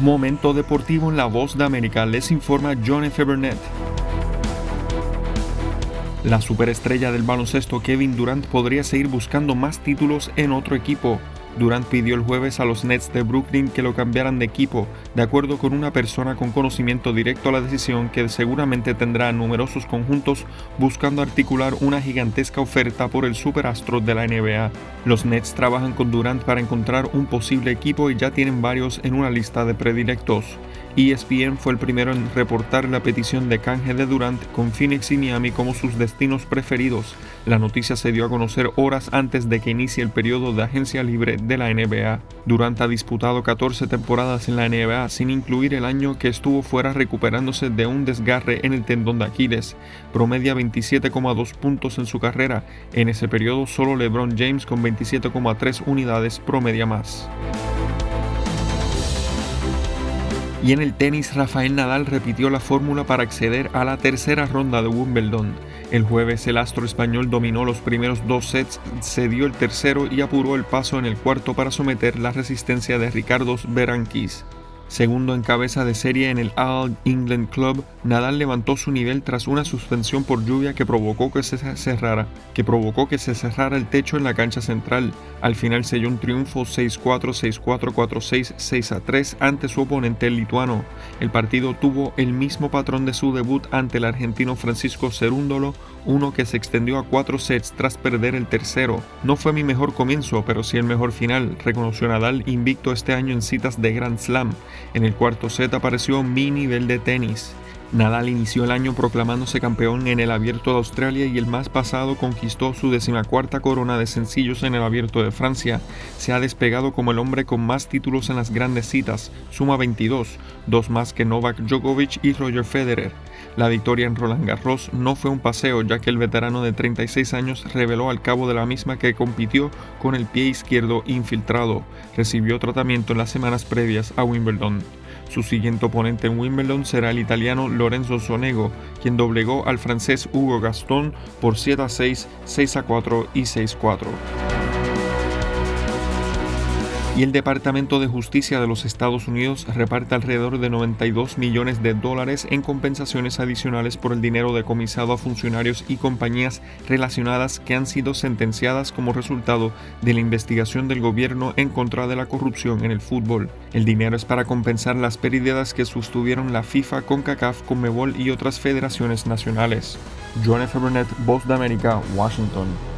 Momento deportivo en la voz de América, les informa John F. Burnett. La superestrella del baloncesto Kevin Durant podría seguir buscando más títulos en otro equipo. Durant pidió el jueves a los Nets de Brooklyn que lo cambiaran de equipo, de acuerdo con una persona con conocimiento directo a la decisión que seguramente tendrá numerosos conjuntos buscando articular una gigantesca oferta por el superastro de la NBA. Los Nets trabajan con Durant para encontrar un posible equipo y ya tienen varios en una lista de predilectos. ESPN fue el primero en reportar la petición de canje de Durant con Phoenix y Miami como sus destinos preferidos. La noticia se dio a conocer horas antes de que inicie el periodo de agencia libre de la NBA. Durant ha disputado 14 temporadas en la NBA sin incluir el año que estuvo fuera recuperándose de un desgarre en el tendón de Aquiles. Promedia 27,2 puntos en su carrera. En ese periodo solo LeBron James con 27,3 unidades promedia más. Y en el tenis, Rafael Nadal repitió la fórmula para acceder a la tercera ronda de Wimbledon. El jueves el astro español dominó los primeros dos sets, cedió el tercero y apuró el paso en el cuarto para someter la resistencia de Ricardo Berankis. Segundo en cabeza de serie en el All England Club, Nadal levantó su nivel tras una suspensión por lluvia que provocó que se cerrara, que provocó que se cerrara el techo en la cancha central. Al final selló un triunfo 6-4, 6-4, 4-6, 6-3 ante su oponente el lituano. El partido tuvo el mismo patrón de su debut ante el argentino Francisco Cerúndolo, uno que se extendió a cuatro sets tras perder el tercero. No fue mi mejor comienzo, pero sí el mejor final, reconoció Nadal invicto este año en citas de Grand Slam. En el cuarto set apareció mi nivel de tenis. Nadal inició el año proclamándose campeón en el Abierto de Australia y el más pasado conquistó su decimacuarta corona de sencillos en el Abierto de Francia. Se ha despegado como el hombre con más títulos en las grandes citas, suma 22, dos más que Novak Djokovic y Roger Federer. La victoria en Roland Garros no fue un paseo, ya que el veterano de 36 años reveló al cabo de la misma que compitió con el pie izquierdo infiltrado. Recibió tratamiento en las semanas previas a Wimbledon. Su siguiente oponente en Wimbledon será el italiano Lorenzo Sonego, quien doblegó al francés Hugo Gaston por 7 a 6, 6 a 4 y 6 a 4 y el Departamento de Justicia de los Estados Unidos reparte alrededor de 92 millones de dólares en compensaciones adicionales por el dinero decomisado a funcionarios y compañías relacionadas que han sido sentenciadas como resultado de la investigación del gobierno en contra de la corrupción en el fútbol. El dinero es para compensar las pérdidas que sostuvieron la FIFA, CONCACAF, CONMEBOL y otras federaciones nacionales. John F. Burnett, Voz de América, Washington.